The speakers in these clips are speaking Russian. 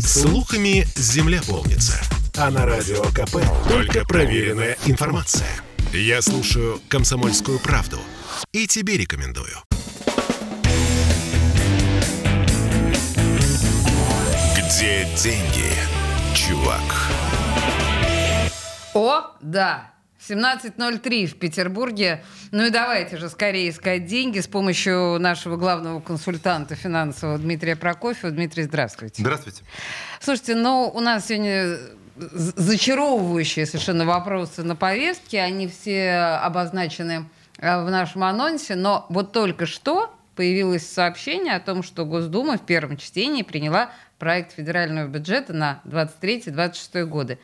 Слухами земля полнится. А на радио КП только проверенная информация. Я слушаю «Комсомольскую правду» и тебе рекомендую. Где деньги, чувак? О, да. 17.03 в Петербурге. Ну и давайте же скорее искать деньги с помощью нашего главного консультанта финансового Дмитрия Прокофьева. Дмитрий, здравствуйте. Здравствуйте. Слушайте, ну у нас сегодня зачаровывающие совершенно вопросы на повестке. Они все обозначены э, в нашем анонсе. Но вот только что появилось сообщение о том, что Госдума в первом чтении приняла проект федерального бюджета на 23-26 годы.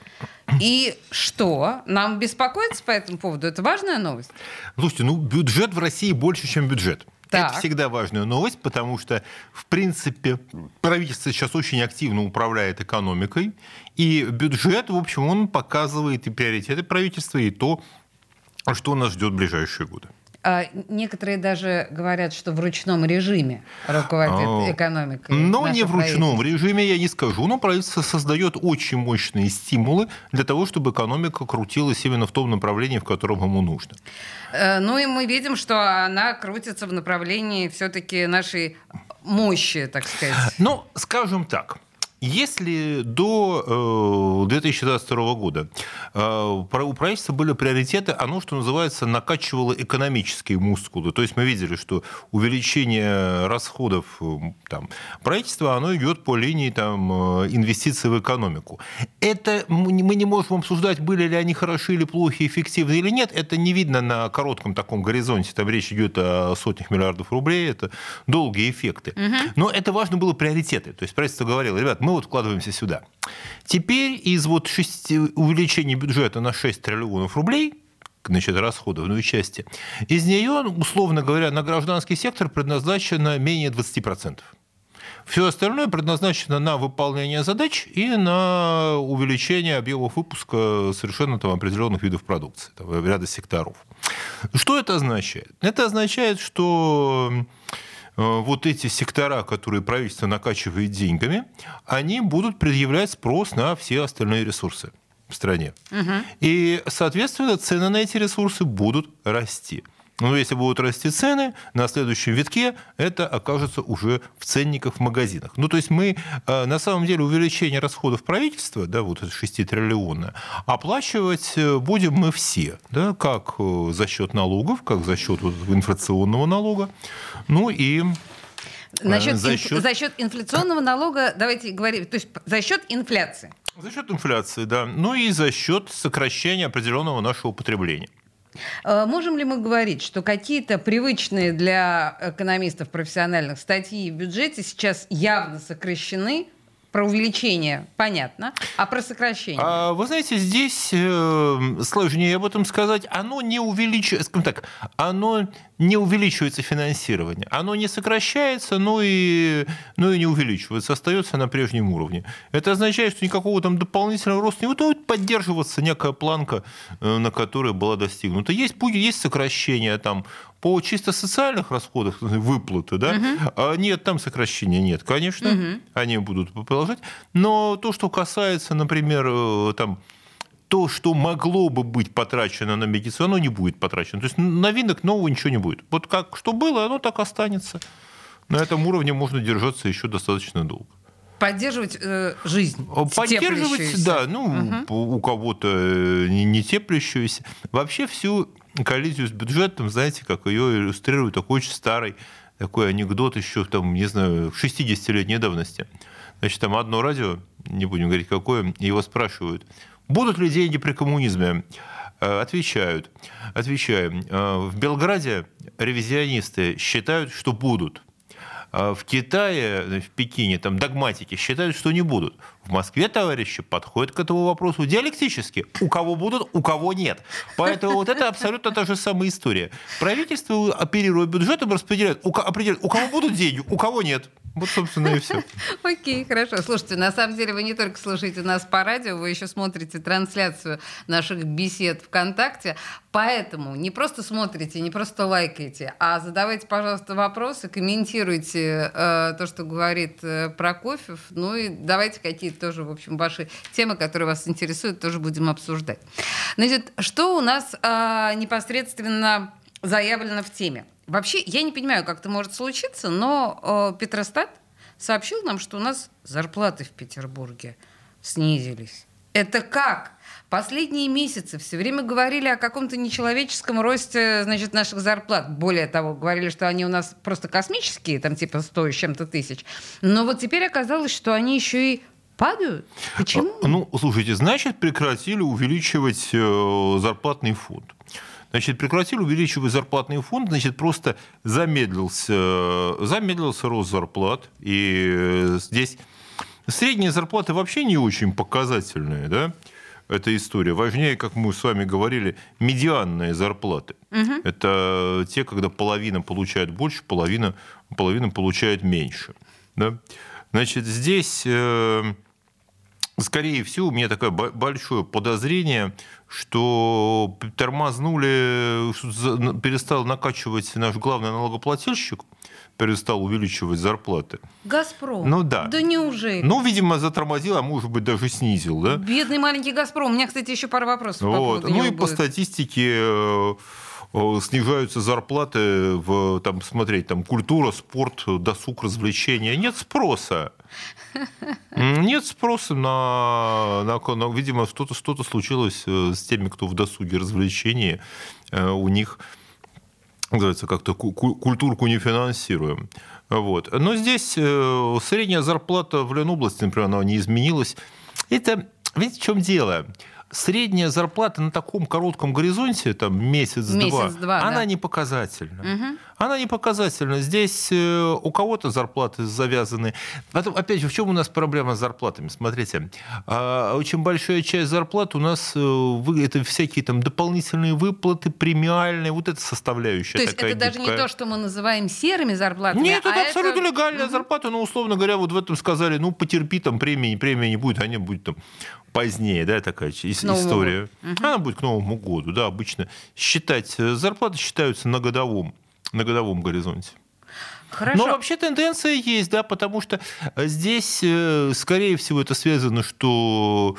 И что? Нам беспокоиться по этому поводу? Это важная новость? Слушайте, ну бюджет в России больше, чем бюджет. Так. Это всегда важная новость, потому что, в принципе, правительство сейчас очень активно управляет экономикой, и бюджет, в общем, он показывает и приоритеты правительства, и то, что нас ждет в ближайшие годы. А некоторые даже говорят, что в ручном режиме руководит А, экономикой. Но не в ручном режиме, я не скажу, но правительство создает очень мощные стимулы для того, чтобы экономика крутилась именно в том направлении, в котором ему нужно. Э, Ну и мы видим, что она крутится в направлении все-таки нашей мощи, так сказать. Ну, скажем так. Если до э, 2022 года э, у правительства были приоритеты, оно, что называется, накачивало экономические мускулы. То есть мы видели, что увеличение расходов э, там, правительства, оно идет по линии там, э, инвестиций в экономику. Это мы не мы не можем обсуждать, были ли они хороши или плохи, эффективны или нет. Это не видно на коротком таком горизонте. Там речь идет о сотнях миллиардов рублей. Это долгие эффекты. Но это важно было приоритеты. То есть правительство говорило, ребят, мы вот вкладываемся сюда. Теперь из вот шести, увеличения бюджета на 6 триллионов рублей, значит, расходовной части, из нее, условно говоря, на гражданский сектор предназначено менее 20%. Все остальное предназначено на выполнение задач и на увеличение объемов выпуска совершенно там, определенных видов продукции, там, ряда секторов. Что это означает? Это означает, что вот эти сектора, которые правительство накачивает деньгами, они будут предъявлять спрос на все остальные ресурсы в стране. И, соответственно, цены на эти ресурсы будут расти. Но если будут расти цены, на следующем витке это окажется уже в ценниках в магазинах. Ну, то есть мы, э, на самом деле, увеличение расходов правительства, да, вот это 6 триллиона, оплачивать э, будем мы все, да, как э, за счет налогов, как за счет вот инфляционного налога, ну и Насчет за счет- за счет инфляционного налога, давайте говорить, то есть за счет инфляции. за счет инфляции, да, ну и за счет сокращения определенного нашего потребления. Э, Можем ли мы говорить, что какие-то привычные для экономистов профессиональных статьи в бюджете сейчас явно сокращены? Про увеличение понятно, а про сокращение? А, вы знаете, здесь э, сложнее об этом сказать. Оно не увеличивается, скажем так, оно не увеличивается финансирование. Оно не сокращается, но и, но и не увеличивается, остается на прежнем уровне. Это означает, что никакого там дополнительного роста не будет, будет поддерживаться некая планка, э, на которой была достигнута. Есть, есть сокращение там по чисто социальных расходах, выплаты, да? А нет, там сокращения нет, конечно, они будут продолжать. Но то, что касается, например, э, там то, что могло бы быть потрачено на медицину, оно не будет потрачено. То есть новинок нового ничего не будет. Вот как что было, оно так останется. На этом уровне можно держаться еще достаточно долго. Поддерживать э, жизнь. Поддерживать, да, ну, у кого-то э, не, не теплящуюся. Вообще всю коллизию с бюджетом, знаете, как ее иллюстрирует такой очень старый такой анекдот еще, там, не знаю, 60-летней давности. Значит, там одно радио, не будем говорить какое, его спрашивают, будут ли деньги при коммунизме? Э, Отвечают, отвечаем, «Э, в Белграде ревизионисты считают, что будут. А В Китае, в Пекине, там догматики считают, что не будут. В Москве товарищи подходят к этому вопросу диалектически. У кого будут, у кого нет. Поэтому вот это абсолютно та же самая история. Правительство, оперируя бюджетом, распределяет, у, определяет, у кого будут деньги, у кого нет. Вот, собственно, и все. Окей, хорошо. Слушайте, на самом деле вы не только слушаете нас по радио, вы еще смотрите трансляцию наших бесед ВКонтакте. Поэтому не просто смотрите, не просто лайкайте, а задавайте, пожалуйста, вопросы, комментируйте э, то, что говорит э, Прокофьев. Ну и давайте какие-то тоже, в общем, ваши темы, которые вас интересуют, тоже будем обсуждать. Значит, что у нас э, непосредственно заявлено в теме? Вообще, я не понимаю, как это может случиться, но э, Петростат сообщил нам, что у нас зарплаты в Петербурге снизились. Это как? Последние месяцы все время говорили о каком-то нечеловеческом росте значит, наших зарплат. Более того, говорили, что они у нас просто космические, там типа 100 с чем-то тысяч. Но вот теперь оказалось, что они еще и падают. Почему? Ну, слушайте, значит, прекратили увеличивать э, зарплатный фонд. Значит, прекратили увеличивать зарплатный фонд, значит, просто замедлился, замедлился рост зарплат. И здесь средние зарплаты вообще не очень показательные, да, эта история. Важнее, как мы с вами говорили, медианные зарплаты. Угу. Это те, когда половина получает больше, половина, половина получает меньше. Да? Значит, здесь э, Скорее всего, у меня такое большое подозрение, что тормознули, перестал накачивать наш главный налогоплательщик, перестал увеличивать зарплаты. Газпром? Ну да. Да неужели? Ну, видимо, затормозил, а может быть, даже снизил, да? Бедный маленький Газпром. У меня, кстати, еще пара вопросов вот. по Ну и будет. по статистике э, снижаются зарплаты в, там, смотреть, там, культура, спорт, досуг, развлечения. Нет спроса. Нет спроса на, на, на видимо, что-то что случилось э, с теми, кто в досуге развлечения. Э, у них называется как-то культурку не финансируем. Вот. Но здесь э, средняя зарплата в Ленобласти, например, она не изменилась. Это, видите, в чем дело? средняя зарплата на таком коротком горизонте, там месяц-два, месяц, она да. не показательна. Угу. Она не показательна. Здесь э, у кого-то зарплаты завязаны. Потом, опять же, в чем у нас проблема с зарплатами? Смотрите, а, очень большая часть зарплат у нас э, это всякие там дополнительные выплаты, премиальные, вот это составляющая. То есть это гибкая. даже не то, что мы называем серыми зарплатами. Нет, а это абсолютно это... легальная угу. зарплата, но условно говоря, вот в этом сказали, ну потерпи, там премии, премии не будет, они будут там позднее, да, такая история. Угу. Она будет к Новому году, да, обычно считать э, зарплаты считаются на годовом на годовом горизонте. Хорошо. Но вообще тенденция есть, да, потому что здесь, э, скорее всего, это связано, что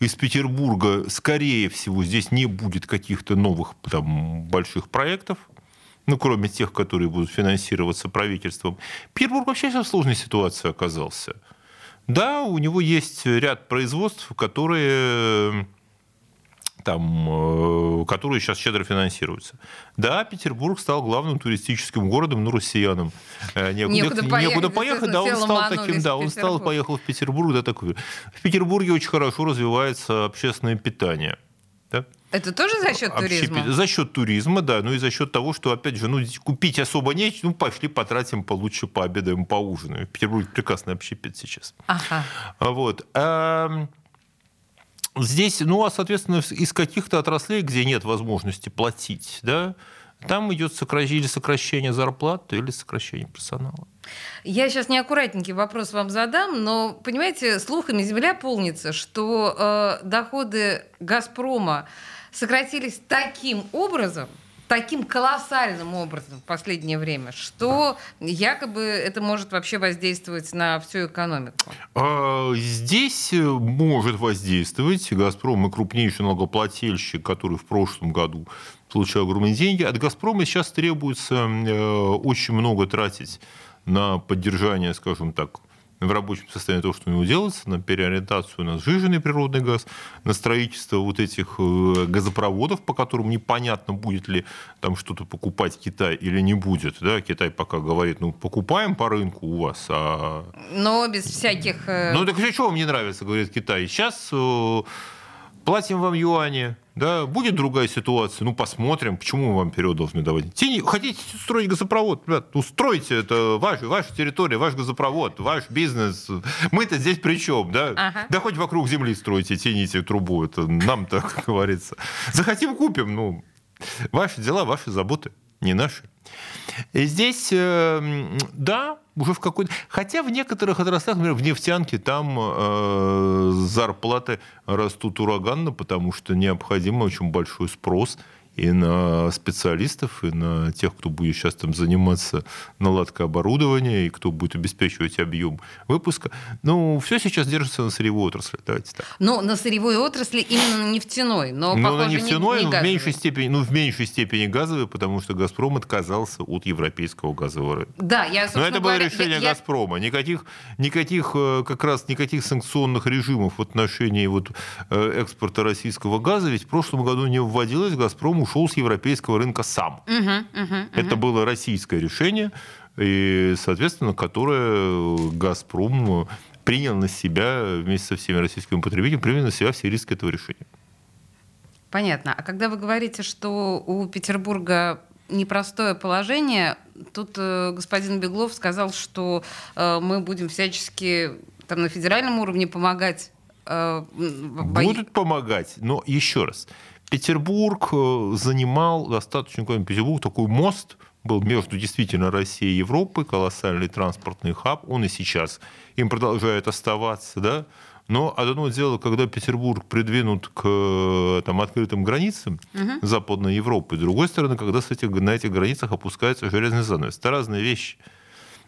из Петербурга, скорее всего, здесь не будет каких-то новых там, больших проектов, ну, кроме тех, которые будут финансироваться правительством. Петербург вообще сейчас в сложной ситуации оказался. Да, у него есть ряд производств, которые там, э, которые сейчас щедро финансируются. Да, Петербург стал главным туристическим городом, ну, россиянам. Э, некуда, некуда поехать, некуда поехать да, он стал таким, да, он стал, поехал в Петербург, да, такой. В Петербурге очень хорошо развивается общественное питание. Да? Это тоже за счет туризма? За счет туризма, да. Ну и за счет того, что, опять же, ну, купить особо нечего, ну, пошли потратим получше, пообедаем, поужинаем. В Петербурге прекрасный общепит сейчас. Ага. Вот. Здесь, ну, а, соответственно, из каких-то отраслей, где нет возможности платить, да, там идет сокращение, или сокращение зарплат, или сокращение персонала. Я сейчас неаккуратненький вопрос вам задам, но, понимаете, слухами земля полнится, что э, доходы «Газпрома» сократились таким образом – таким колоссальным образом в последнее время, что якобы это может вообще воздействовать на всю экономику? А, здесь э, может воздействовать. «Газпром» мы крупнейший налогоплательщик, который в прошлом году получал огромные деньги. От «Газпрома» сейчас требуется э, очень много тратить на поддержание, скажем так, в рабочем состоянии того, что у него делается, на переориентацию на сжиженный природный газ, на строительство вот этих э, газопроводов, по которым непонятно, будет ли там что-то покупать Китай или не будет. Да? Китай пока говорит, ну, покупаем по рынку у вас. А... Но без всяких... Э, ну, так что вам не нравится, говорит Китай. Сейчас э, платим вам юани, да, будет другая ситуация, ну, посмотрим, почему мы вам вперед должны давать. Те хотите строить газопровод, ребят, ну, стройте, это ваша, ваша территория, ваш газопровод, ваш бизнес. Мы-то здесь при чем, да? Ага. Да хоть вокруг земли стройте, тяните трубу, это нам-то, как говорится. Захотим, купим, ну, ваши дела, ваши заботы. Не наши. Здесь, э, да, уже в какой-то... Хотя в некоторых отраслях, например, в нефтянке, там э, зарплаты растут ураганно, потому что необходим очень большой спрос – и на специалистов, и на тех, кто будет сейчас там заниматься наладкой оборудования, и кто будет обеспечивать объем выпуска. Ну, все сейчас держится на сырьевой отрасли, давайте так. Ну, на сырьевой отрасли именно на нефтяной, но, но похоже, на нефтяной не, не в меньшей степени, ну, в меньшей степени газовой, потому что «Газпром» отказался от европейского газового рынка. Да, я, Но это было говоря, решение я, «Газпрома». Никаких, никаких, э, как раз никаких санкционных режимов в отношении вот э, экспорта российского газа ведь в прошлом году не вводилось. «Газпром» ушел с европейского рынка сам. Угу, угу, Это было российское решение, и, соответственно, которое «Газпром» принял на себя вместе со всеми российскими потребителями, принял на себя все риски этого решения. Понятно. А когда вы говорите, что у Петербурга непростое положение, тут э, господин Беглов сказал, что э, мы будем всячески там, на федеральном уровне помогать. Э, Будут помогать, но еще раз – Петербург э, занимал достаточно, Петербург такой мост был между действительно Россией и Европой, колоссальный транспортный хаб, он и сейчас им продолжает оставаться, да, но одно дело, когда Петербург придвинут к там, открытым границам угу. Западной Европы, с другой стороны, когда с этих, на этих границах опускается железный занавес. Это разные вещи.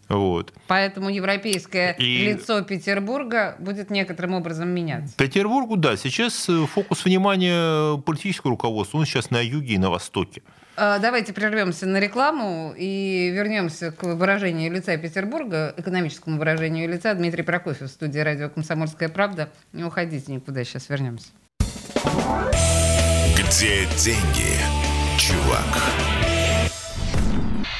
Вот. Поэтому европейское и... лицо Петербурга будет некоторым образом меняться. Петербургу, да. Сейчас э, фокус внимания политического руководства, он сейчас на юге и на востоке. А, давайте прервемся на рекламу и вернемся к выражению лица Петербурга, экономическому выражению лица. Дмитрий Прокофьев в студии радио «Комсомольская правда». Не уходите никуда, сейчас вернемся. Где деньги, чувак?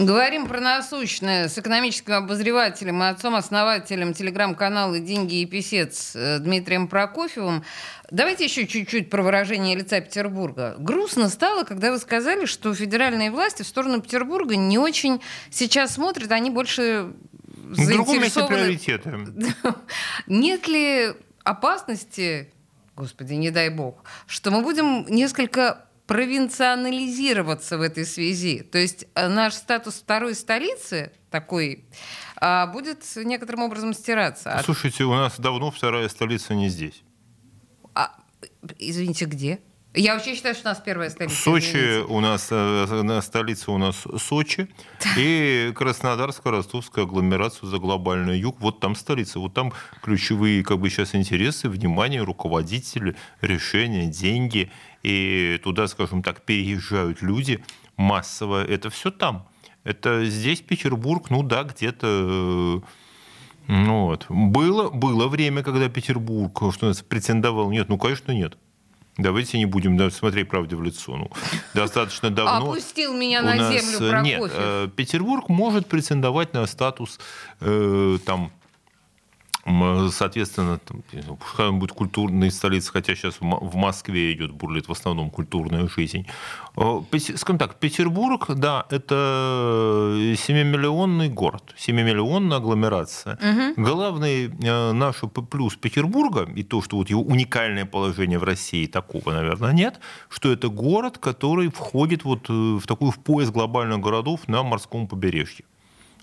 Говорим про насущное с экономическим обозревателем и отцом-основателем телеграм-канала «Деньги и писец» э, Дмитрием Прокофьевым. Давайте еще чуть-чуть про выражение лица Петербурга. Грустно стало, когда вы сказали, что федеральные власти в сторону Петербурга не очень сейчас смотрят, они больше заинтересованы... приоритеты. Нет ли опасности, господи, не дай бог, что мы будем несколько провинционализироваться в этой связи. То есть э, наш статус второй столицы такой а, будет некоторым образом стираться. Слушайте, у нас давно вторая столица не здесь. А, извините, где? Я вообще считаю, что у нас первая столица. Сочи извините. у нас, э, столица у нас Сочи, и Краснодарская, Ростовская агломерация за глобальный юг. Вот там столица, вот там ключевые как бы сейчас интересы, внимание, руководители, решения, деньги – и туда, скажем так, переезжают люди массово, это все там. Это здесь Петербург, ну да, где-то э, ну вот. Было, было время, когда Петербург что претендовал. Нет, ну, конечно, нет. Давайте не будем да, смотреть правде в лицо. Ну, достаточно давно. Опустил меня на нас, землю Прокофьев. Нет, э, Петербург может претендовать на статус э, там Соответственно, там, пускай будет культурной столицей, хотя сейчас в Москве идет, бурлит в основном культурная жизнь. Скажем так, Петербург, да, это 7-миллионный город, 7-миллионная агломерация. Угу. Главный э, наш плюс Петербурга, и то, что вот его уникальное положение в России, такого, наверное, нет, что это город, который входит вот э, в такой в пояс глобальных городов на морском побережье.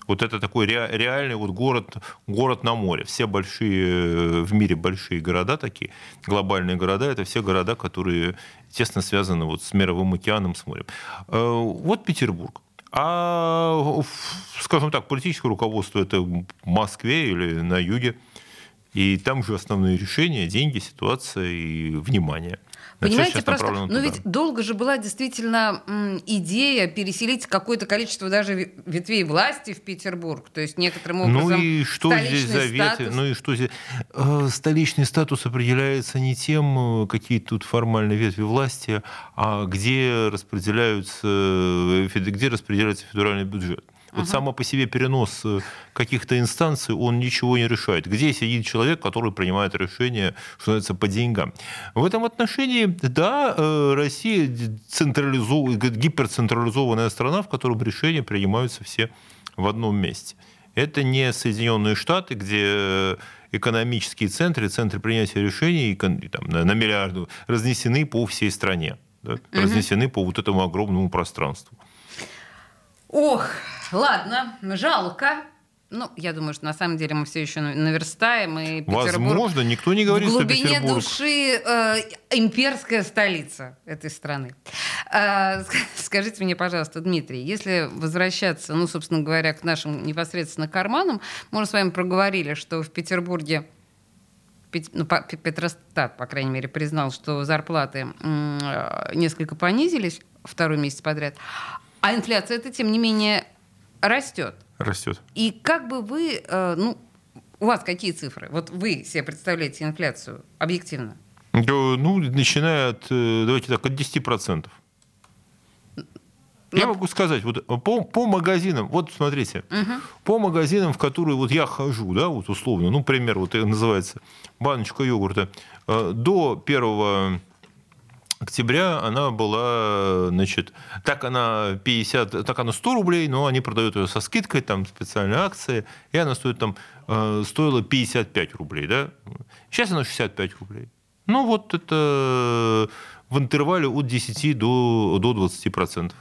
Вот это такой реальный вот город, город на море. Все большие, в мире большие города такие, глобальные города, это все города, которые тесно связаны вот с мировым океаном, с морем. Э, вот Петербург. А, скажем так, политическое руководство это в Москве или на юге. И там же основные решения, деньги, ситуация и внимание. Понимаете, просто, ну ведь долго же была действительно м, идея переселить какое-то количество даже ветвей власти в Петербург, то есть некоторым ну образом. Ну и что здесь заветы? Статус... Ну и что здесь? Столичный статус определяется не тем, э, какие тут формальные ветви власти, а где распределяются, э, где распределяется федеральный бюджет. Вот uh само по себе перенос э, каких-то инстанций, он ничего не решает. Где сидит человек, который принимает решение, что называется, по деньгам? В этом отношении, да, э, Россия централизов... гиперцентрализованная страна, в которой решения принимаются все в одном месте. Это не Соединенные Штаты, где экономические центры, центры принятия решений там, на миллиарды разнесены по всей стране, да? угу. разнесены по вот этому огромному пространству. Ох, ладно, жалко. Ну, я думаю, что на самом деле мы все еще наверстаем. И Возможно, никто не говорит, в глубине что души э, имперская столица этой страны. Э, скажите мне, пожалуйста, Дмитрий, если возвращаться, ну, собственно говоря, к нашим непосредственно карманам, мы уже с вами проговорили, что в Петербурге ну, Петростат, по крайней мере, признал, что зарплаты э, несколько понизились второй месяц подряд, а инфляция это, тем не менее, растет. Растет. И как бы вы, э, ну, у вас какие цифры? Вот вы себе представляете инфляцию объективно? Ну, начиная от, э, давайте так, от 10%. Я могу сказать, вот по, по магазинам, вот смотрите, угу. по магазинам, в которые вот я хожу, да, вот условно, ну, пример, вот называется баночка йогурта, э, до первого октября она была, значит, так она 50, так она 100 рублей, но они продают ее со скидкой, там специальные акции, и она стоит там, э, стоила 55 рублей, да? Сейчас она 65 рублей. Ну вот это в интервале от 10 до, до 20 процентов.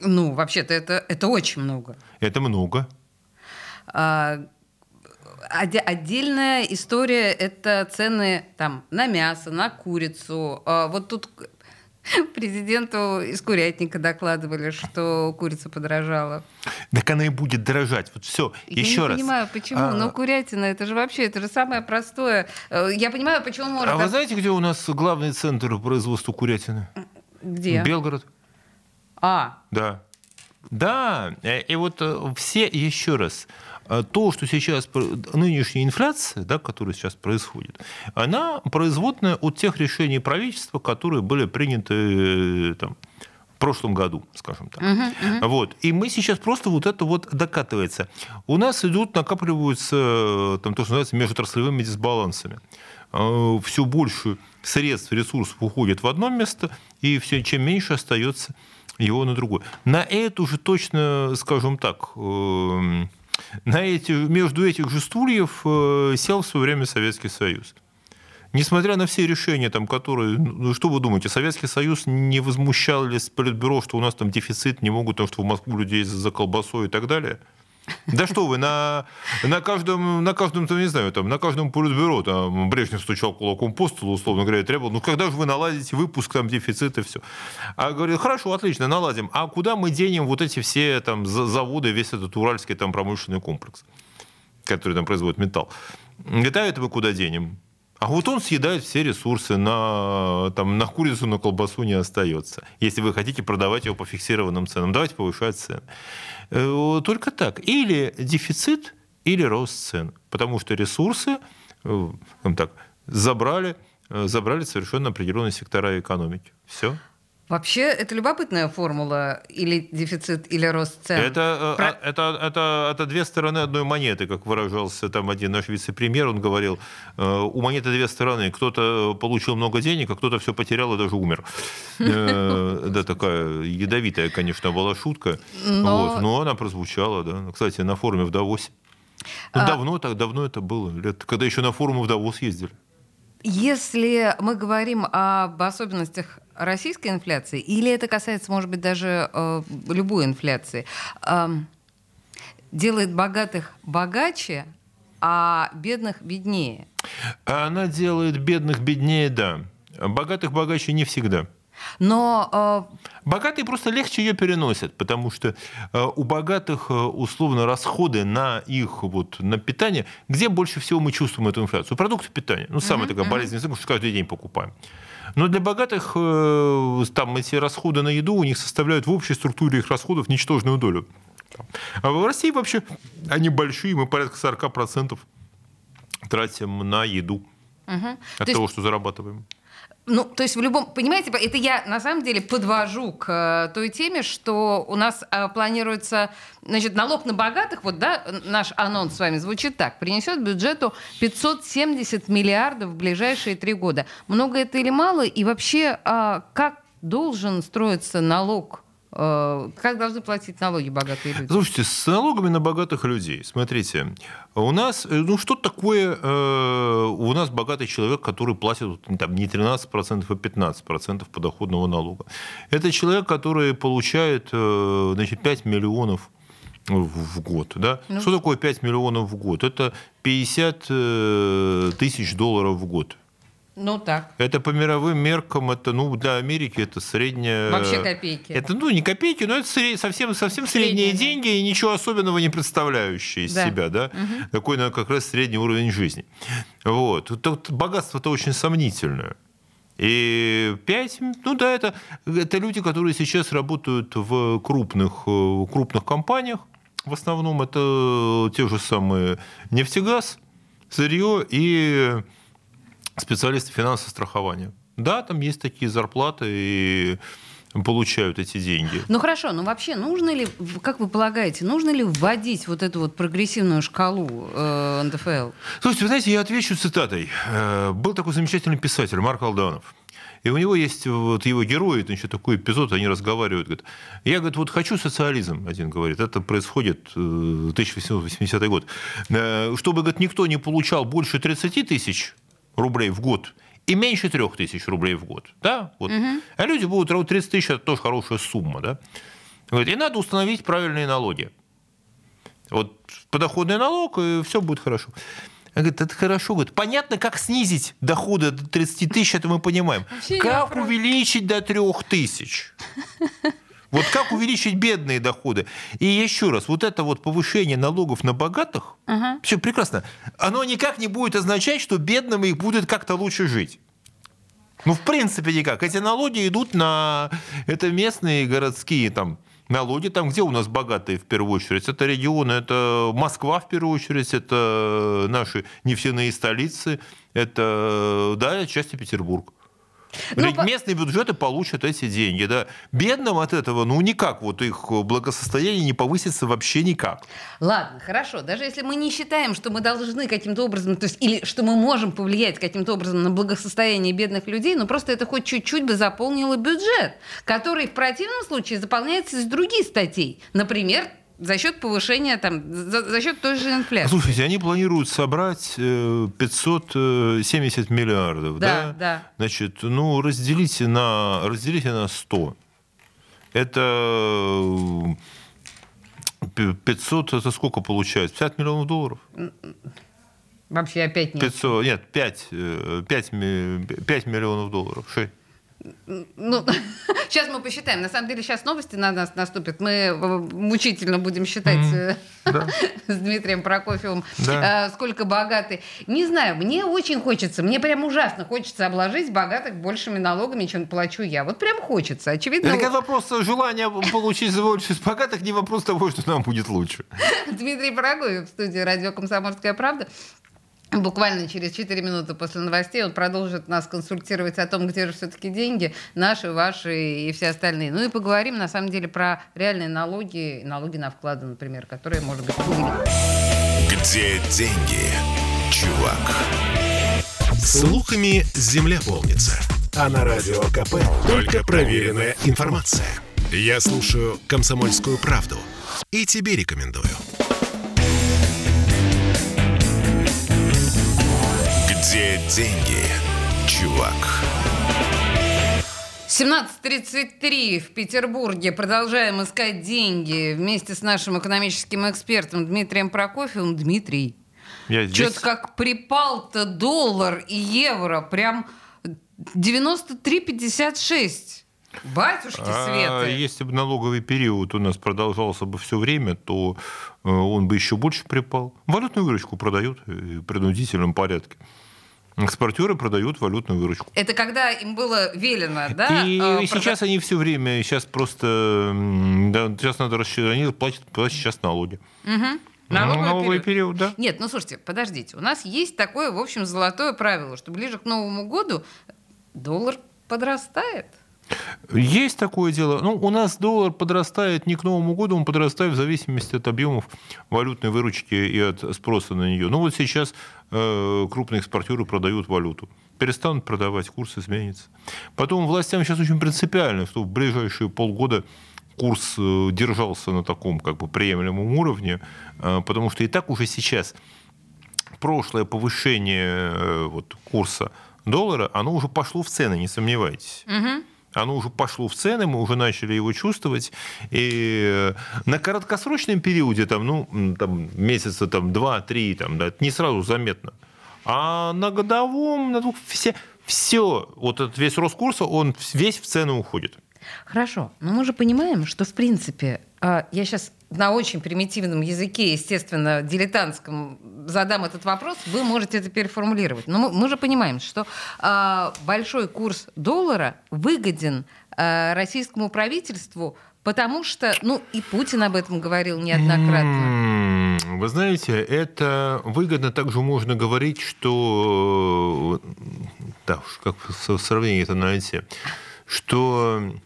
Ну, вообще-то это, это очень много. Это много. А, отдельная история – это цены там, на мясо, на курицу. А, вот тут Президенту из курятника докладывали, что курица подорожала. Так она и будет дорожать. Вот все. Я Еще не раз. понимаю, почему. А... Но курятина, это же вообще, это же самое простое. Э, я понимаю, почему можно... А вы знаете, где у нас главный центр производства курятины? Где? Белгород. А. Да. Да. Э, и вот э, все, еще раз, то, что сейчас нынешняя инфляция, да, которая сейчас происходит, она производная от тех решений правительства, которые были приняты э, там, в прошлом году, скажем так. Uh-huh, uh-huh. Вот. И мы сейчас просто вот это вот докатывается. У нас идут, накапливаются э, там, то, что называется межотраслевыми дисбалансами. Э, все больше средств, ресурсов уходит в одно место, и все, чем меньше остается его на другое. На эту же точно, скажем так, эм, на эти, между этих же стульев э, сел в свое время Советский Союз. Несмотря на все решения, там, которые... Ну, что вы думаете, Советский Союз не возмущал ли с Политбюро, что у нас там дефицит, не могут, потому что в Москву людей за колбасой и так далее? Да что вы, на, на каждом, на каждом, там, не знаю, там, на каждом политбюро там, Брежнев стучал кулаком по столу, условно говоря, требовал, ну когда же вы наладите выпуск, там, дефицит и все. А говорит, хорошо, отлично, наладим. А куда мы денем вот эти все там заводы, весь этот уральский там промышленный комплекс, который там производит металл? Говорит, а это мы куда денем? А вот он съедает все ресурсы, на, там, на курицу, на колбасу не остается. Если вы хотите продавать его по фиксированным ценам, давайте повышать цены. Э, только так. Или дефицит, или рост цен. Потому что ресурсы э, так, забрали, э, забрали совершенно определенные сектора экономики. Все. Вообще, это любопытная формула или дефицит, или рост цен. Это, Про... это, это, это две стороны одной монеты, как выражался там один наш вице-премьер, он говорил, у монеты две стороны. Кто-то получил много денег, а кто-то все потерял и даже умер. Да, такая ядовитая, конечно, была шутка. Но, она прозвучала, да. Кстати, на форуме в Давосе. Ну, а давно, так давно это было, лет, когда еще на форумы в Давос ездили. Если мы говорим об особенностях российской инфляции, или это касается, может быть, даже э, любой инфляции, э, делает богатых богаче, а бедных беднее? Она делает бедных беднее, да. Богатых богаче не всегда. Но э... богатые просто легче ее переносят, потому что э, у богатых э, условно расходы на их вот на питание, где больше всего мы чувствуем эту инфляцию? Продукты питания. Ну самая mm-hmm. такая болезненная, потому что каждый день покупаем. Но для богатых э, там эти расходы на еду у них составляют в общей структуре их расходов ничтожную долю. А в России вообще они большие, мы порядка 40% тратим на еду угу. от То того, есть... что зарабатываем. Ну, то есть в любом... Понимаете, это я на самом деле подвожу к э, той теме, что у нас э, планируется... Значит, налог на богатых, вот, да, наш анонс с вами звучит так. Принесет бюджету 570 миллиардов в ближайшие три года. Много это или мало? И вообще, э, как должен строиться налог как должны платить налоги богатые люди? Слушайте, с налогами на богатых людей, смотрите, у нас, э, ну что такое, э, у нас богатый человек, который платит там, не 13%, а 15% подоходного налога. Это человек, который получает значит, 5 миллионов в год. Да? Ну. Что такое 5 миллионов в год? Это 50 тысяч долларов в год. Ну так. Это по мировым меркам, это, ну, для Америки это средняя... Вообще копейки. Это, ну, не копейки, но это сред... совсем, совсем средние, средние деньги и ничего особенного не представляющие из да. себя, да? Угу. Такой, ну, как раз средний уровень жизни. Вот. Тут богатство-то очень сомнительное. И пять, ну да, это, это люди, которые сейчас работают в крупных, э, крупных компаниях. В основном это те же самые нефтегаз, сырье и специалисты финансового страхования. Да, там есть такие зарплаты и получают эти деньги. Ну хорошо, но вообще нужно ли, как вы полагаете, нужно ли вводить вот эту вот прогрессивную шкалу э, НДФЛ? Слушайте, вы знаете, я отвечу цитатой. Э, был такой замечательный писатель Марк Алданов. И у него есть вот его герои, это еще такой эпизод, они разговаривают, говорят, я, говорит, вот хочу социализм, один говорит, это происходит э, 1880 год, э, чтобы, говорит, никто не получал больше 30 тысяч рублей в год и меньше 3 тысяч рублей в год. Да? Вот. Угу. А люди будут 30 тысяч, это тоже хорошая сумма. Да? Говорит, и надо установить правильные налоги. Вот подоходный налог, и все будет хорошо. Он говорит, это хорошо. Говорит, понятно, как снизить доходы до 30 тысяч, это мы понимаем. Вообще как увеличить до 3 тысяч? Вот как увеличить бедные доходы? И еще раз, вот это вот повышение налогов на богатых, uh все прекрасно, оно никак не будет означать, что бедным их будет как-то лучше жить. Ну, в принципе, никак. Эти налоги идут на... Это местные городские там налоги, там, где у нас богатые в первую очередь. Это регионы, это Москва в первую очередь, это наши нефтяные столицы, это, да, части Петербург. Ну, Местные бюджеты получат эти деньги. Да? Бедным от этого, ну, никак, вот их благосостояние не повысится вообще никак. Ладно, хорошо. Даже если мы не считаем, что мы должны каким-то образом, то есть, или что мы можем повлиять каким-то образом на благосостояние бедных людей, но просто это хоть чуть-чуть бы заполнило бюджет, который в противном случае заполняется из других статей. Например, за счет повышения, там, за, за счет той же инфляции. Слушайте, они планируют собрать 570 э, миллиардов, да? Да, да. Значит, ну, разделите на, разделите на 100. Это 500, это сколько получается? 50 миллионов долларов? Вообще опять нет. 500, нет, 5, 5, 5 миллионов долларов. 6. Ну, сейчас мы посчитаем. На самом деле сейчас новости на нас наступят. Мы э, мучительно будем считать mm, да. с Дмитрием Прокофьевым, да. сколько богатый. Не знаю, мне очень хочется, мне прям ужасно хочется обложить богатых большими налогами, чем плачу я. Вот прям хочется, очевидно. Это вопрос желания получить больше из богатых, не вопрос того, что нам будет лучше. Дмитрий Прокофьев в студии «Радио Комсомольская правда». Буквально через 4 минуты после новостей он продолжит нас консультировать о том, где же все-таки деньги, наши, ваши и все остальные. Ну и поговорим, на самом деле, про реальные налоги, налоги на вклады, например, которые, может быть, были. Где деньги, чувак? Слухами земля полнится. А на радио КП только проверенная информация. Я слушаю «Комсомольскую правду» и тебе рекомендую. Где деньги, чувак? 17.33 в Петербурге. Продолжаем искать деньги вместе с нашим экономическим экспертом Дмитрием Прокофьевым. Дмитрий, что-то как припал-то доллар и евро. Прям 93,56. Батюшки а, Светы. Если бы налоговый период у нас продолжался бы все время, то э, он бы еще больше припал. Валютную выручку продают в принудительном порядке. Экспортеры продают валютную выручку. Это когда им было велено, да? И э, сейчас они все время, сейчас просто, да, сейчас надо рассчитать, они платят, платят сейчас налоги. Угу. Налоговый, Налоговый период. период, да. Нет, ну слушайте, подождите, у нас есть такое, в общем, золотое правило, что ближе к Новому году доллар подрастает. Есть такое дело. Ну, у нас доллар подрастает не к Новому году, он подрастает в зависимости от объемов валютной выручки и от спроса на нее. Ну, вот сейчас крупные экспортеры продают валюту. Перестанут продавать, курс изменится. Потом властям сейчас очень принципиально, что в ближайшие полгода курс э, держался на таком как бы приемлемом уровне, э, потому что и так уже сейчас прошлое повышение э, вот, курса доллара, оно уже пошло в цены, не сомневайтесь. Угу оно уже пошло в цены, мы уже начали его чувствовать. И на короткосрочном периоде, там, ну, там, месяца там, 2-3, там, да, это не сразу заметно. А на годовом, на двух, все, все, вот этот весь рост курса, он весь в цены уходит. Хорошо, но мы же понимаем, что в принципе, а, я сейчас на очень примитивном языке, естественно, дилетантском задам этот вопрос, вы можете это переформулировать. Но мы, мы же понимаем, что э, большой курс доллара выгоден э, российскому правительству, потому что, ну, и Путин об этом говорил неоднократно. Вы знаете, это выгодно также можно говорить, что, да, как в сравнении это найти, что э,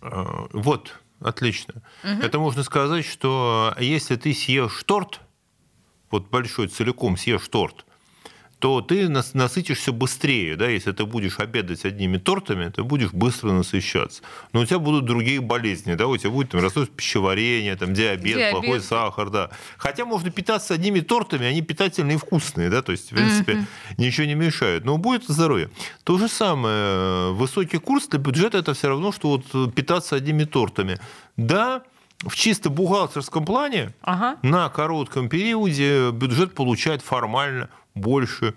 вот Отлично. Угу. Это можно сказать, что если ты съешь торт, вот большой целиком съешь торт, то ты насытишься быстрее, да, если ты будешь обедать одними тортами, ты будешь быстро насыщаться. Но у тебя будут другие болезни, да, у тебя будет там, расстройство пищеварения, там, диабет, диабет, плохой сахар, да. Хотя можно питаться одними тортами, они питательные и вкусные, да, то есть, в принципе, mm-hmm. ничего не мешают. Но будет здоровье. То же самое, высокий курс для бюджета это все равно, что вот питаться одними тортами. Да, в чисто бухгалтерском плане ага. на коротком периоде бюджет получает формально больше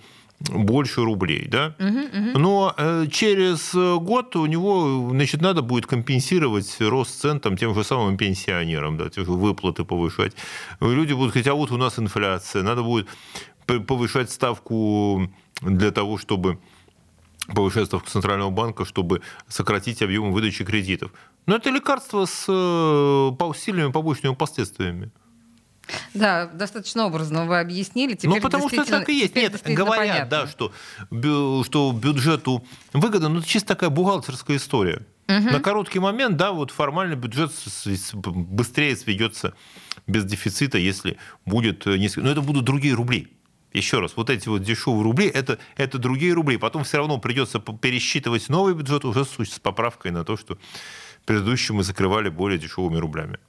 больше рублей, да? Угу, угу. Но э, через год у него, значит, надо будет компенсировать рост цен там, тем же самым пенсионерам, да, те же выплаты повышать. Люди будут говорить, а вот у нас инфляция, надо будет повышать ставку для того, чтобы повышать ставку Центрального банка, чтобы сократить объем выдачи кредитов. Но это лекарство с э, сильными побочными последствиями. Да, достаточно образно вы объяснили. Теперь ну, потому что так и есть. Нет, говорят, понятно. да, что, что бюджету выгодно, но это чисто такая бухгалтерская история. Угу. На короткий момент, да, вот формально бюджет быстрее сведется без дефицита, если будет несколько... Но это будут другие рубли. Еще раз, вот эти вот дешевые рубли это, это другие рубли. Потом все равно придется пересчитывать новый бюджет уже с поправкой на то, что предыдущий мы закрывали более дешевыми рублями.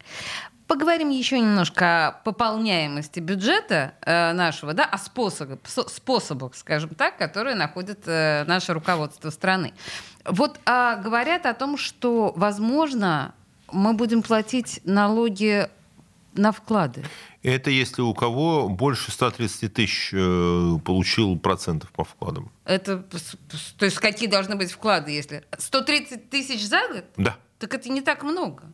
Поговорим еще немножко о пополняемости бюджета э, нашего, да, о способах, способах, скажем так, которые находит э, наше руководство страны. Вот а, говорят о том, что, возможно, мы будем платить налоги на вклады. Это если у кого больше 130 тысяч э, получил процентов по вкладам. Это, то есть какие должны быть вклады, если 130 тысяч за год? Да. Так это не так много.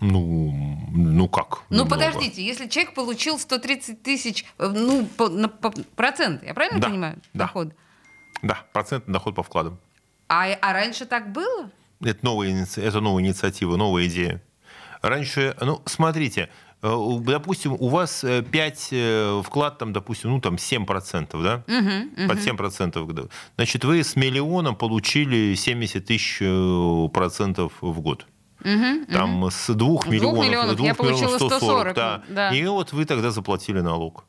Ну, ну как? Ну немного. подождите, если человек получил 130 тысяч, э, ну, по, на, по, процент, я правильно да, понимаю? Да. Доход. Да, процентный доход по вкладам. А, а раньше так было? Это новая, это новая инициатива, новая идея. Раньше, ну, смотрите, допустим, у вас 5 э, вклад, там, допустим, ну, там 7%, да? Угу, угу. Под 7%. Значит, вы с миллиона получили 70 тысяч процентов в год. Угу, там угу. с двух миллионов, миллионов, двух я миллионов 140, 140 да. да. И вот вы тогда заплатили налог.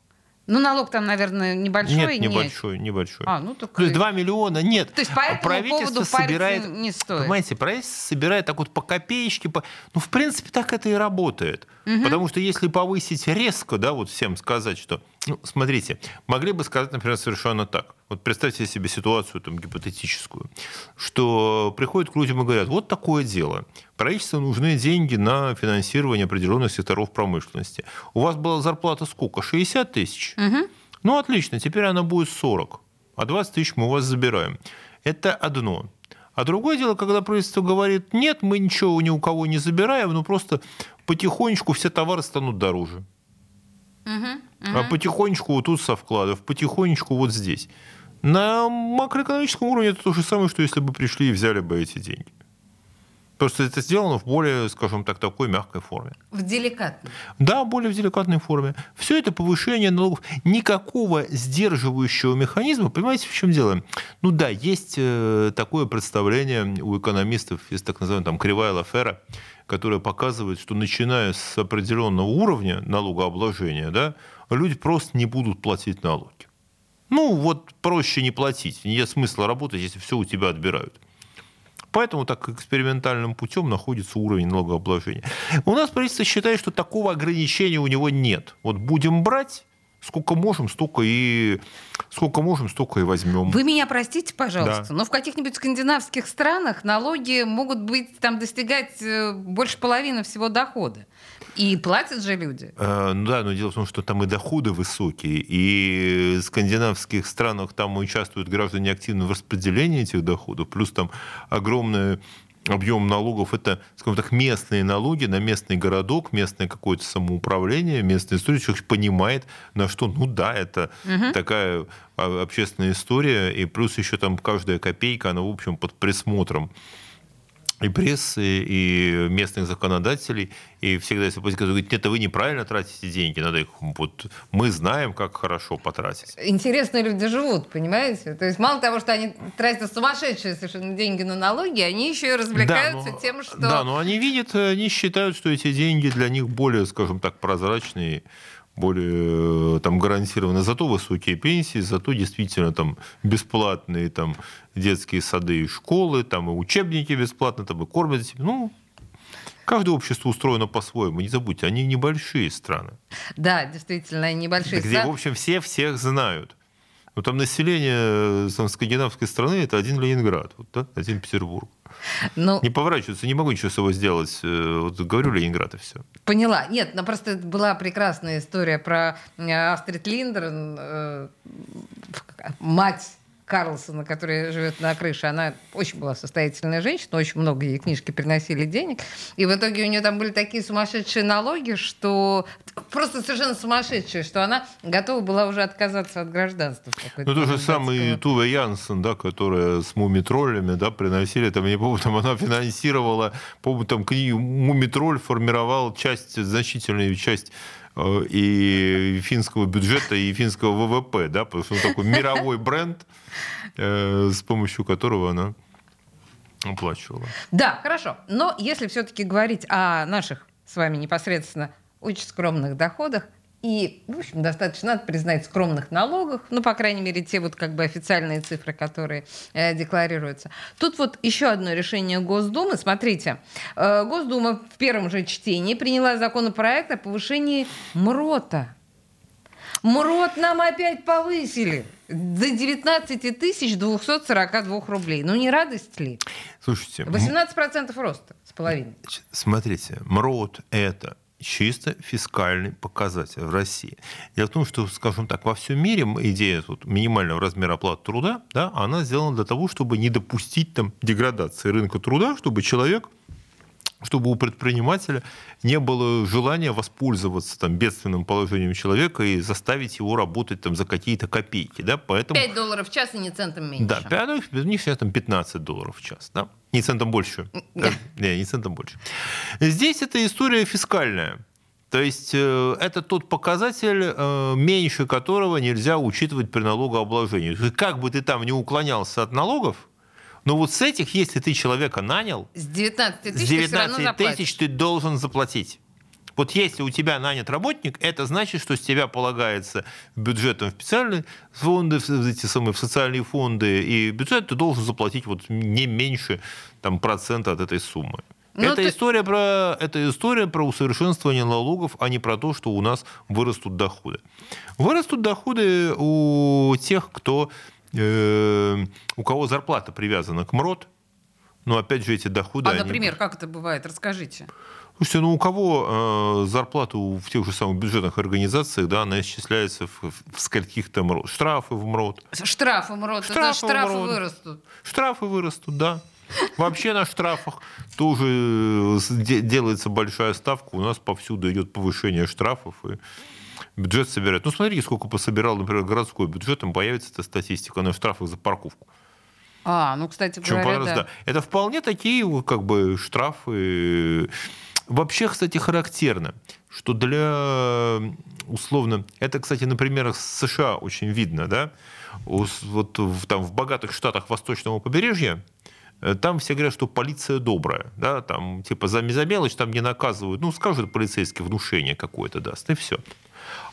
Ну, налог там, наверное, небольшой. Нет, небольшой, нет. небольшой. А, ну, так... То есть 2 миллиона, нет. То есть по этому правительство поводу собирает, не стоит. Понимаете, правительство собирает так вот по копеечке. По... Ну, в принципе, так это и работает. Угу. Потому что если повысить резко, да, вот всем сказать, что, ну, смотрите, могли бы сказать, например, совершенно так. Вот представьте себе ситуацию там гипотетическую, что приходят к людям и говорят, вот такое дело. Правительству нужны деньги на финансирование определенных секторов промышленности. У вас была зарплата сколько? 60 тысяч? Угу. Ну, отлично, теперь она будет 40, а 20 тысяч мы у вас забираем. Это одно. А другое дело, когда правительство говорит, нет, мы ничего ни у кого не забираем, но просто потихонечку все товары станут дороже. Угу, угу. А потихонечку вот тут со вкладов, потихонечку вот здесь. На макроэкономическом уровне это то же самое, что если бы пришли и взяли бы эти деньги. Просто это сделано в более, скажем так, такой мягкой форме. В деликатной. Да, более в деликатной форме. Все это повышение налогов. Никакого сдерживающего механизма. Понимаете, в чем дело? Ну да, есть э, такое представление у экономистов, есть так называемая там кривая Лафера, которая показывает, что начиная с определенного уровня налогообложения, да, люди просто не будут платить налоги. Ну, вот проще не платить. Нет смысла работать, если все у тебя отбирают. Поэтому так экспериментальным путем находится уровень налогообложения. У нас правительство считает, что такого ограничения у него нет. Вот будем брать, сколько можем, столько и сколько можем, столько и возьмем. Вы меня простите, пожалуйста, да. но в каких-нибудь скандинавских странах налоги могут быть там достигать э, больше половины всего дохода. И платят же люди. А, ну да, но дело в том, что там и доходы высокие, и в скандинавских странах там участвуют граждане активно в распределении этих доходов, плюс там огромное объем налогов это, скажем так, местные налоги на местный городок, местное какое-то самоуправление, местная история, человек понимает, на что, ну да, это угу. такая общественная история, и плюс еще там каждая копейка, она, в общем, под присмотром и прессы, и местных законодателей, и всегда, если оппозиция говорит, нет, вы неправильно тратите деньги, надо их, вот, мы знаем, как хорошо потратить. Интересные люди живут, понимаете? То есть мало того, что они тратят сумасшедшие совершенно деньги на налоги, они еще и развлекаются да, но, тем, что... Да, но они видят, они считают, что эти деньги для них более, скажем так, прозрачные, более э, там гарантированы зато высокие пенсии, зато действительно там бесплатные там детские сады и школы, там и учебники бесплатно, там и кормят. Ну, Каждое общество устроено по-своему. Не забудьте, они небольшие страны. Да, действительно, небольшие страны. Где, в общем, все всех знают. Но там население э, там, скандинавской страны это один Ленинград, вот, да? один Петербург. Ну, не поворачиваться, не могу ничего с собой сделать. Э, вот говорю Ленинград и все. Поняла. Нет, ну просто была прекрасная история про э, Астрид Линдерн, э, мать Карлсона, которая живет на крыше, она очень была состоятельная женщина, очень много ей книжки приносили денег. И в итоге у нее там были такие сумасшедшие налоги, что просто совершенно сумасшедшие, что она готова была уже отказаться от гражданства. Ну, то же самое Туве Янсен, да, которая с мумитроллями, да, приносили, там, я не помню, там она финансировала, по-моему, там книгу Мумитроль формировал часть, значительную часть и финского бюджета, и финского ВВП, да, потому что он такой мировой бренд, Э, с помощью которого она оплачивала. Да, хорошо. Но если все-таки говорить о наших с вами непосредственно очень скромных доходах, и, в общем, достаточно, надо признать, скромных налогах, ну, по крайней мере, те вот как бы официальные цифры, которые э, декларируются. Тут вот еще одно решение Госдумы. Смотрите, э, Госдума в первом же чтении приняла законопроект о повышении МРОТа. МРОТ нам опять повысили до 19 тысяч 242 рублей. Ну, не радость ли? Слушайте. 18% роста с половиной. Смотрите, МРОТ – это чисто фискальный показатель в России. Дело в том, что, скажем так, во всем мире идея вот, минимального размера оплаты труда, да, она сделана для того, чтобы не допустить там, деградации рынка труда, чтобы человек чтобы у предпринимателя не было желания воспользоваться там, бедственным положением человека и заставить его работать там, за какие-то копейки. Да? Поэтому... 5 долларов в час и не центом меньше. Да, 5, у них сейчас там 15 долларов в час. Да? Не центом больше. Да. Не, не центом больше. Здесь эта история фискальная. То есть э, это тот показатель, э, меньше которого нельзя учитывать при налогообложении. Как бы ты там не уклонялся от налогов, но вот с этих, если ты человека нанял, с 19 тысяч, с 19 тысяч ты должен заплатить. Вот если у тебя нанят работник, это значит, что с тебя полагается бюджетом в специальные фонды, в эти самые в социальные фонды и бюджет, ты должен заплатить вот не меньше там, процента от этой суммы. Но ну, это, ты... история про, это история про усовершенствование налогов, а не про то, что у нас вырастут доходы. Вырастут доходы у тех, кто у кого зарплата привязана к МРОД, но опять же эти доходы... А, они... например, как это бывает? Расскажите. Слушайте, ну у кого э, зарплата в тех же самых бюджетных организациях, да, она исчисляется в, в скольких там МРОД. Штрафы в МРОД. Штрафы в МРОД, штрафы, это штрафы МРОД. вырастут. Штрафы вырастут, да. Вообще на штрафах тоже э, делается большая ставка. У нас повсюду идет повышение штрафов. И бюджет собирает. Ну, смотрите, сколько пособирал, например, городской бюджет, там появится эта статистика на штрафах за парковку. А, ну, кстати Чем говоря, да. да. Это вполне такие как бы штрафы. Вообще, кстати, характерно, что для условно, это, кстати, на примерах США очень видно, да, вот в, там в богатых штатах восточного побережья э, там все говорят, что полиция добрая, да, там типа за, за мелочь там не наказывают, ну скажут полицейский внушение какое-то даст и все.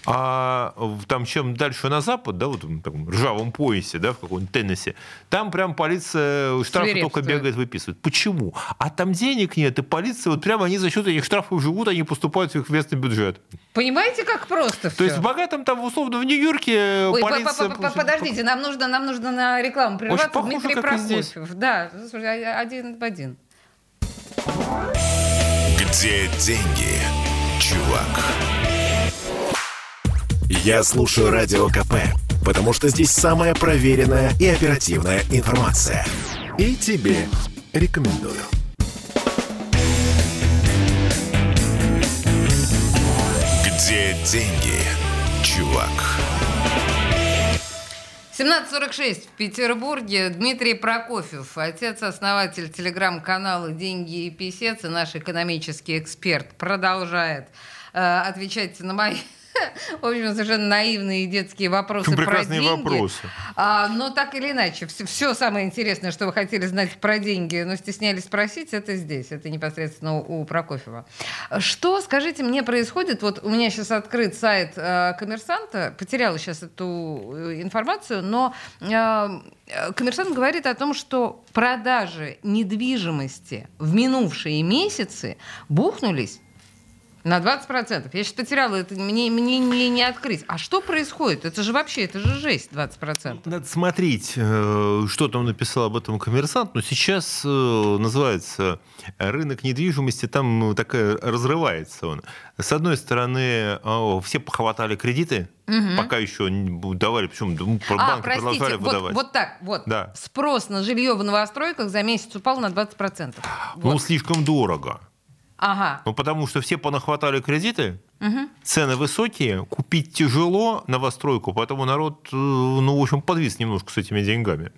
А там чем дальше на запад, да, вот в таком ржавом поясе, да, в каком-нибудь Теннессе, там прям полиция штрафы только бегает, выписывает. Почему? А там денег нет, и полиция, вот прямо они за счет этих штрафов живут, они поступают в их местный бюджет. Понимаете, как просто То есть в богатом там, условно, в Нью-Йорке Ой, по- полиция... по- по- подождите, нам нужно, нам нужно на рекламу прерваться. похоже, Дмитрий. Прокофьев. Да, слушай, а- один в один. Где деньги, чувак? Я слушаю Радио КП, потому что здесь самая проверенная и оперативная информация. И тебе рекомендую. Где деньги, чувак? 17.46 в Петербурге. Дмитрий Прокофьев, отец-основатель телеграм-канала «Деньги и писец» и наш экономический эксперт, продолжает э, отвечать на мои, в общем, совершенно наивные детские вопросы про Прекрасные деньги. вопросы. А, но так или иначе, все, самое интересное, что вы хотели знать про деньги, но стеснялись спросить, это здесь, это непосредственно у, у Прокофьева. Что, скажите, мне происходит? Вот у меня сейчас открыт сайт э, коммерсанта, потеряла сейчас эту э, информацию, но э, э, коммерсант говорит о том, что продажи недвижимости в минувшие месяцы бухнулись на 20%. Я сейчас потеряла это, мне, мне не, не открыть. А что происходит? Это же вообще, это же жесть, 20%. Надо смотреть, э, что там написал об этом коммерсант, но сейчас э, называется рынок недвижимости, там ну, такая разрывается он. С одной стороны, э, все похватали кредиты, пока еще не давали, причем ну, А, банки простите, продолжали вот, выдавать. вот так, вот. Да. Спрос на жилье в новостройках за месяц упал на 20%. Ну, Вот. слишком дорого. Ага. Ну, потому что все понахватали кредиты, цены высокие, купить тяжело новостройку, поэтому народ, э, ну, в общем, подвис немножко с этими деньгами.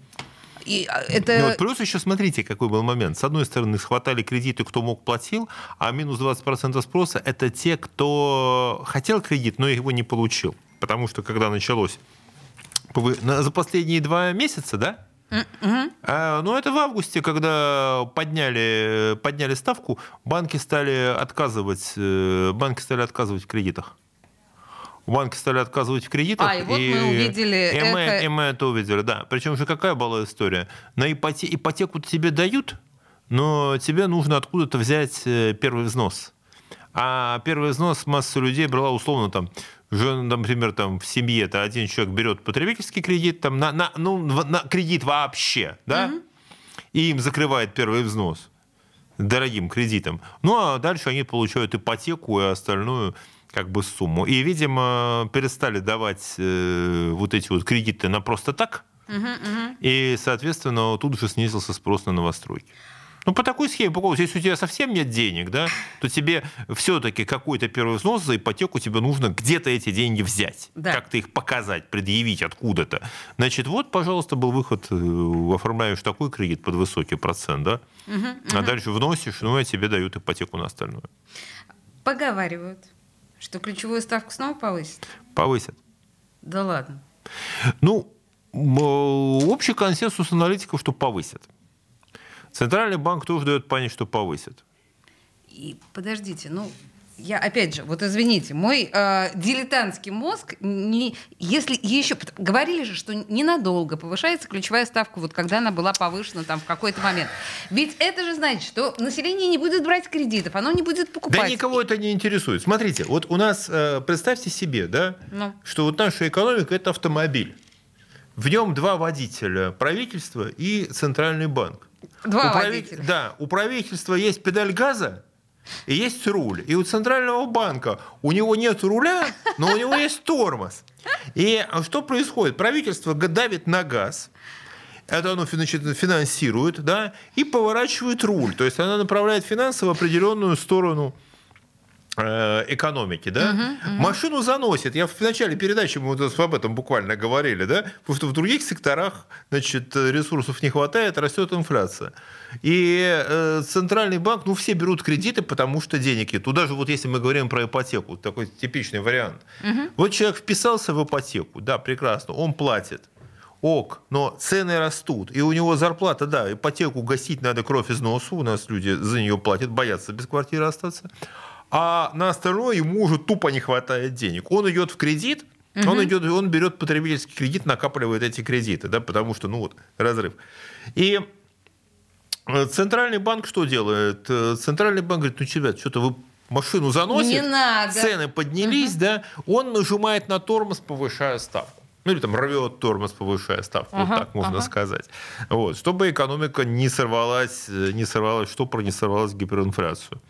И а, Ну, это... вот плюс еще смотрите, какой был момент. С одной стороны, схватали кредиты, кто мог платил, а минус 20% спроса – это те, кто хотел кредит, но его не получил. Потому что когда началось за последние два месяца, да? А, ну, это в августе, когда подняли, подняли ставку, банки стали отказывать, э, банки стали отказывать в кредитах. Банки стали отказывать в кредитах. А, и вот мы увидели и мы, это- и мы это увидели, да. Причем же какая была история? На ипоте- ипотеку тебе дают, но тебе нужно откуда-то взять э, первый взнос. А первый взнос масса людей брала условно там, же, например, там в семье то один человек берет потребительский кредит, там, на, на- ну, на кредит вообще, да, и им закрывает первый взнос дорогим кредитом. Ну, а дальше они получают ипотеку и остальную как бы сумму. И, видимо, перестали давать э, вот эти вот кредиты на просто так, и, соответственно, тут же снизился спрос на новостройки. Ну, по такой схеме, по если у тебя совсем нет денег, да, то тебе все-таки какой-то первый взнос за ипотеку тебе нужно где-то эти деньги взять. Да. Как-то их показать, предъявить откуда-то. Значит, вот, пожалуйста, был выход, э, оформляешь такой кредит под высокий процент, да, а дальше вносишь, ну, и тебе дают ипотеку на остальное. Поговаривают, что ключевую ставку снова повысят. Повысят. Да ладно. Ну, общий консенсус аналитиков, что повысят. Центральный банк тоже дает понять, что повысят. И подождите, ну, я опять же, вот извините, мой э, дилетантский мозг, не, если еще говорили же, что ненадолго повышается ключевая ставка, вот когда она была повышена там в какой-то момент. Ведь это же значит, что население не будет брать кредитов, оно не будет покупать. Да никого это не интересует. Смотрите, вот у нас, э, представьте себе, да, Ну. что вот наша экономика – это автомобиль. В нем два водителя – правительство и центральный банк. Два У прави- водителя. Да, у правительства есть педаль газа и есть руль. И у центрального банка у него нет руля, но у него есть тормоз. И что происходит? Правительство давит на газ, это оно значит, финансирует, да, и поворачивает руль. То есть она направляет финансы в определенную сторону экономики, да, угу, угу. машину заносит. Я в начале передачи мы вот об этом буквально говорили, да, потому что в других секторах, значит, ресурсов не хватает, растет инфляция. И э, центральный банк, ну, все берут кредиты, потому что денег нет. Туда же, вот если мы говорим про ипотеку, такой типичный вариант. Угу. Вот человек вписался в ипотеку, да, прекрасно, он платит ок, но цены растут, и у него зарплата, да, ипотеку гасить надо кровь из носу, у нас люди за нее платят, боятся без квартиры остаться а на остальное ему уже тупо не хватает денег. Он идет в кредит, угу. он, идет, он берет потребительский кредит, накапливает эти кредиты, да, потому что, ну вот, разрыв. И э, Центральный банк что делает? Э, Центральный банк говорит, ну, ребят, что-то вы машину заносите, цены поднялись, угу. да, он нажимает на тормоз, повышая ставку. Ну или там рвет тормоз, повышая ставку, ага, вот так можно ага. сказать. Вот, чтобы экономика не сорвалась, э, не сорвалась, штопор не сорвалась гиперинфляцию.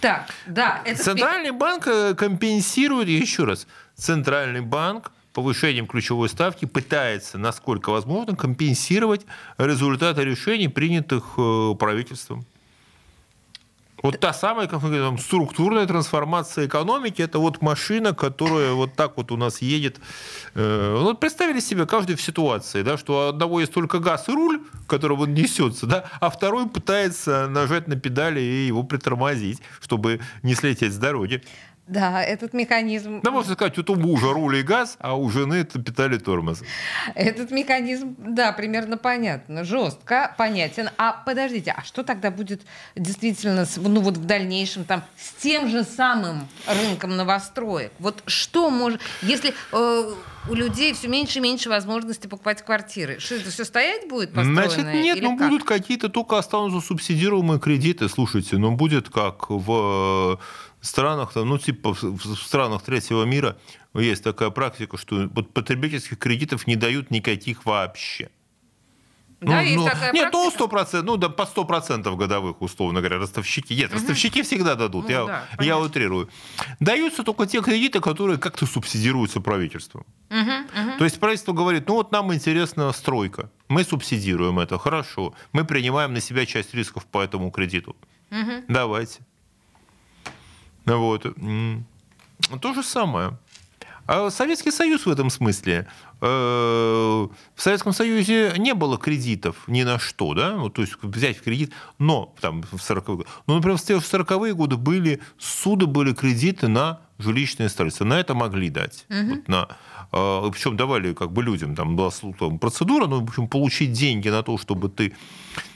Так, да. Это... Центральный банк э, компенсирует, еще раз, Центральный банк повышением ключевой ставки пытается, насколько возможно, компенсировать результаты решений, принятых э, правительством. Вот та самая как мы говорим, структурная трансформация экономики, это вот машина, которая вот так вот у нас едет. Э, вот представили себе каждый в ситуации, да, что у одного есть только газ и руль, которым он несется, да, а второй пытается нажать на педали и его притормозить, чтобы не слететь с дороги. Да, этот механизм... Да, можно сказать, у мужа руль и газ, а у жены это педали тормоза. Этот механизм, да, примерно понятно, жестко понятен. А подождите, а что тогда будет действительно, ну вот в дальнейшем там с тем же самым рынком новостроек? Вот что может... Если э, у людей все меньше и меньше возможности покупать квартиры. Что это все стоять будет построенное? Значит, нет, ну как? будут какие-то только останутся субсидируемые кредиты. Слушайте, ну будет как в странах, ну, типа в странах третьего мира есть такая практика, что потребительских кредитов не дают никаких вообще. Да, ну, есть ну, такая нет, ну, практика? ну, 100%, ну, да, по 100% годовых, условно говоря, ростовщики. Нет, угу. ростовщики всегда дадут, ну, я, да, я утрирую. Даются только те кредиты, которые как-то субсидируются правительством. Угу, угу. То есть правительство говорит, ну, вот нам интересна стройка, мы субсидируем это, хорошо, мы принимаем на себя часть рисков по этому кредиту. Угу. Давайте. Вот. То же самое. А Советский Союз в этом смысле. Э, в Советском Союзе не было кредитов ни на что, да, ну, то есть взять в кредит, но там в 40-е годы, ну, например, в 40-е годы были, суды были кредиты на жилищное строительство, на это могли дать. Угу. Вот на, э, причем давали как бы людям, там была там, процедура, ну, в общем, получить деньги на то, чтобы ты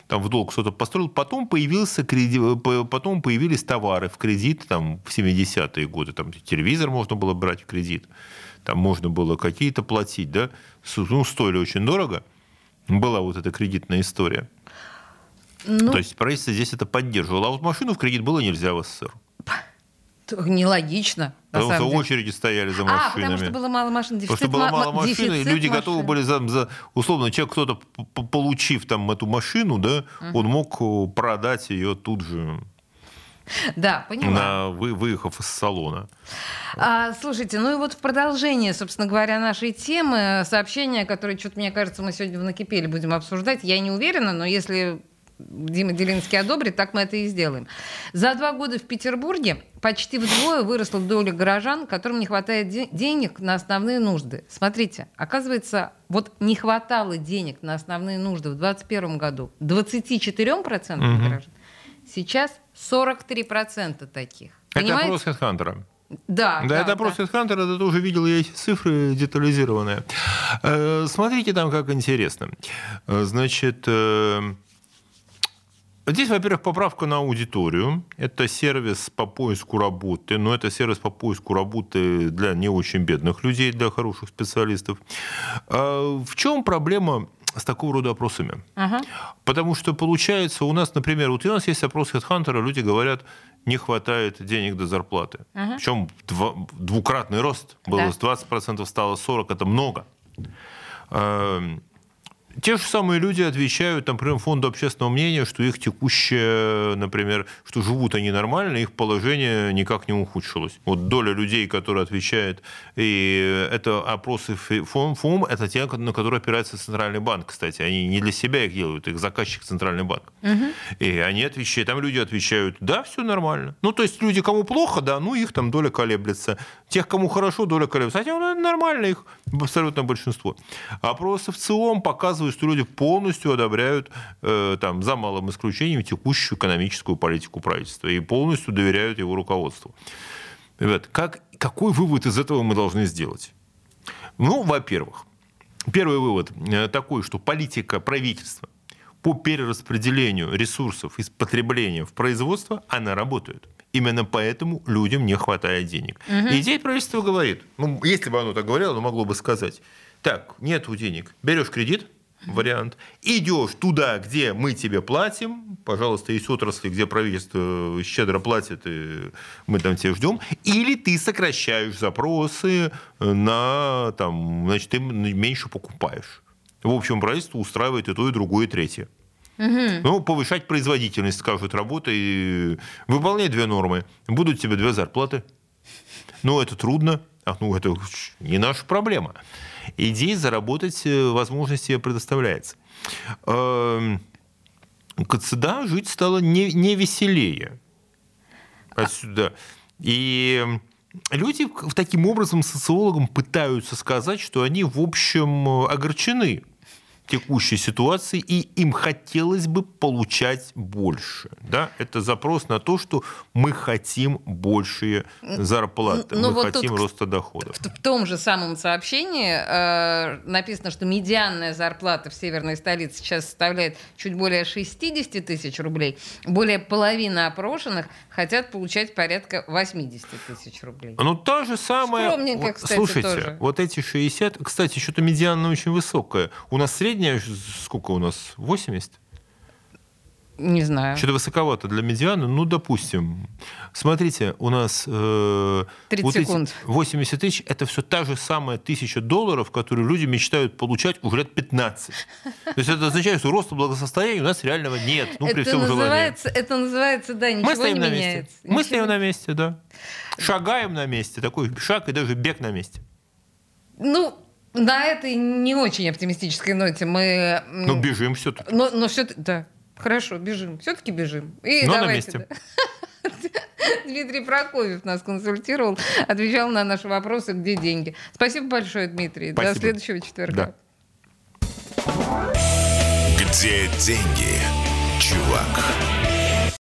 там в долг что-то построил, потом, появился кредит, потом появились товары в кредит там, в 70-е годы, там телевизор можно было брать в кредит, там можно было какие-то платить, да, ну, стоили очень дорого, была вот эта кредитная история. Ну, То есть правительство здесь это поддерживало. А вот машину в кредит было нельзя в СССР. Нелогично. Потому что очереди стояли за машинами. А, потому что было мало машин, дефицит Потому что было мало машин, и люди машин. готовы были за, за... Условно, человек, кто-то, получив там эту машину, да, угу. он мог э, продать ее тут же. Да, понимаю. На, вы, выехав из салона. А, слушайте, ну и вот в продолжение, собственно говоря, нашей темы, сообщение, которое, что-то, мне кажется, мы сегодня в «Накипели» будем обсуждать, я не уверена, но если Дима Делинский одобрит, так мы это и сделаем. За два года в Петербурге почти вдвое выросла доля горожан, которым не хватает де- денег на основные нужды. Смотрите, оказывается, вот не хватало денег на основные нужды в 2021 году 24% угу. граждан. Сейчас 43% таких. Это Понимаете? опрос HeadHunter. Да, да, да, это опрос да. HeadHunter, это тоже видел я эти цифры детализированные. Э, смотрите там, как интересно. Э, значит, э, Здесь, во-первых, поправка на аудиторию. Это сервис по поиску работы, но это сервис по поиску работы для не очень бедных людей, для хороших специалистов. А в чем проблема с такого рода опросами? Ага. Потому что получается у нас, например, вот у нас есть опрос HeadHunter, люди говорят, не хватает денег до зарплаты. Ага. Причем двукратный рост. Было да. с 20% стало 40%, это много. Те же самые люди отвечают, например, фонду общественного мнения, что их текущее, например, что живут они нормально, их положение никак не ухудшилось. Вот доля людей, которые отвечают, и это опросы ФОМ, ФОМ это те, на которые опирается Центральный банк, кстати. Они не для себя их делают, их заказчик Центральный банк. Угу. И они отвечают, там люди отвечают, да, все нормально. Ну, то есть люди, кому плохо, да, ну, их там доля колеблется. Тех, кому хорошо, доля колеблется. Хотя ну, нормально их абсолютно большинство. Опросы в целом показывают, показывает, что люди полностью одобряют, э, там, за малым исключением, текущую экономическую политику правительства и полностью доверяют его руководству. Ребят, как, какой вывод из этого мы должны сделать? Ну, во-первых, первый вывод э, такой, что политика правительства по перераспределению ресурсов из потребления в производство, она работает. Именно поэтому людям не хватает денег. Угу. И здесь правительство говорит, ну, если бы оно так говорило, оно могло бы сказать, так, нету денег, берешь кредит, вариант. Идешь туда, где мы тебе платим, пожалуйста, есть отрасли, где правительство щедро платит, и мы там тебя ждем, или ты сокращаешь запросы на, там, значит, ты меньше покупаешь. В общем, правительство устраивает и то, и другое, и третье. Угу. Ну, повышать производительность, скажут, работы, и выполнять две нормы. Будут тебе две зарплаты. Ну, это трудно. А, ну, это не наша проблема идей заработать э, возможность себе предоставляется. Эм, КЦДА жить стало не, не веселее. Отсюда. И люди таким образом социологам пытаются сказать, что они, в общем, огорчены текущей ситуации, и им хотелось бы получать больше. Да? Это запрос на то, что мы хотим большие зарплаты, Но ну, мы вот хотим роста доходов. В, в том же самом сообщении э, написано, что медианная зарплата в северной столице сейчас составляет чуть более 60 тысяч рублей. Более половины опрошенных хотят получать порядка 80 тысяч рублей. Ну, та же самая... Скромненько, вот, кстати, Слушайте, тоже. вот эти 60... Кстати, что-то медианная очень высокая. У нас средняя средняя, сколько у нас, 80? Не знаю. Что-то высоковато для медианы. Ну, допустим. Смотрите, у нас... Э, 30 вот секунд. 80 тысяч – это все та же самая тысяча долларов, которую люди мечтают получать уже лет 15. То есть это означает, что роста благосостояния у нас реального нет. Ну, при это всем называется, желании. Это называется, да, ничего Мы стоим не на меняется. Месте. Мы ничего. стоим на месте, да. Шагаем на месте. Такой шаг и даже бег на месте. Ну, на этой не очень оптимистической ноте мы... Ну, бежим все-таки. Но, но все да, хорошо, бежим. Все-таки бежим. И но давайте, на месте. Да. Дмитрий Прокофьев нас консультировал, отвечал на наши вопросы, где деньги. Спасибо большое, Дмитрий. Спасибо. До следующего четверга. Да. Где деньги, чувак?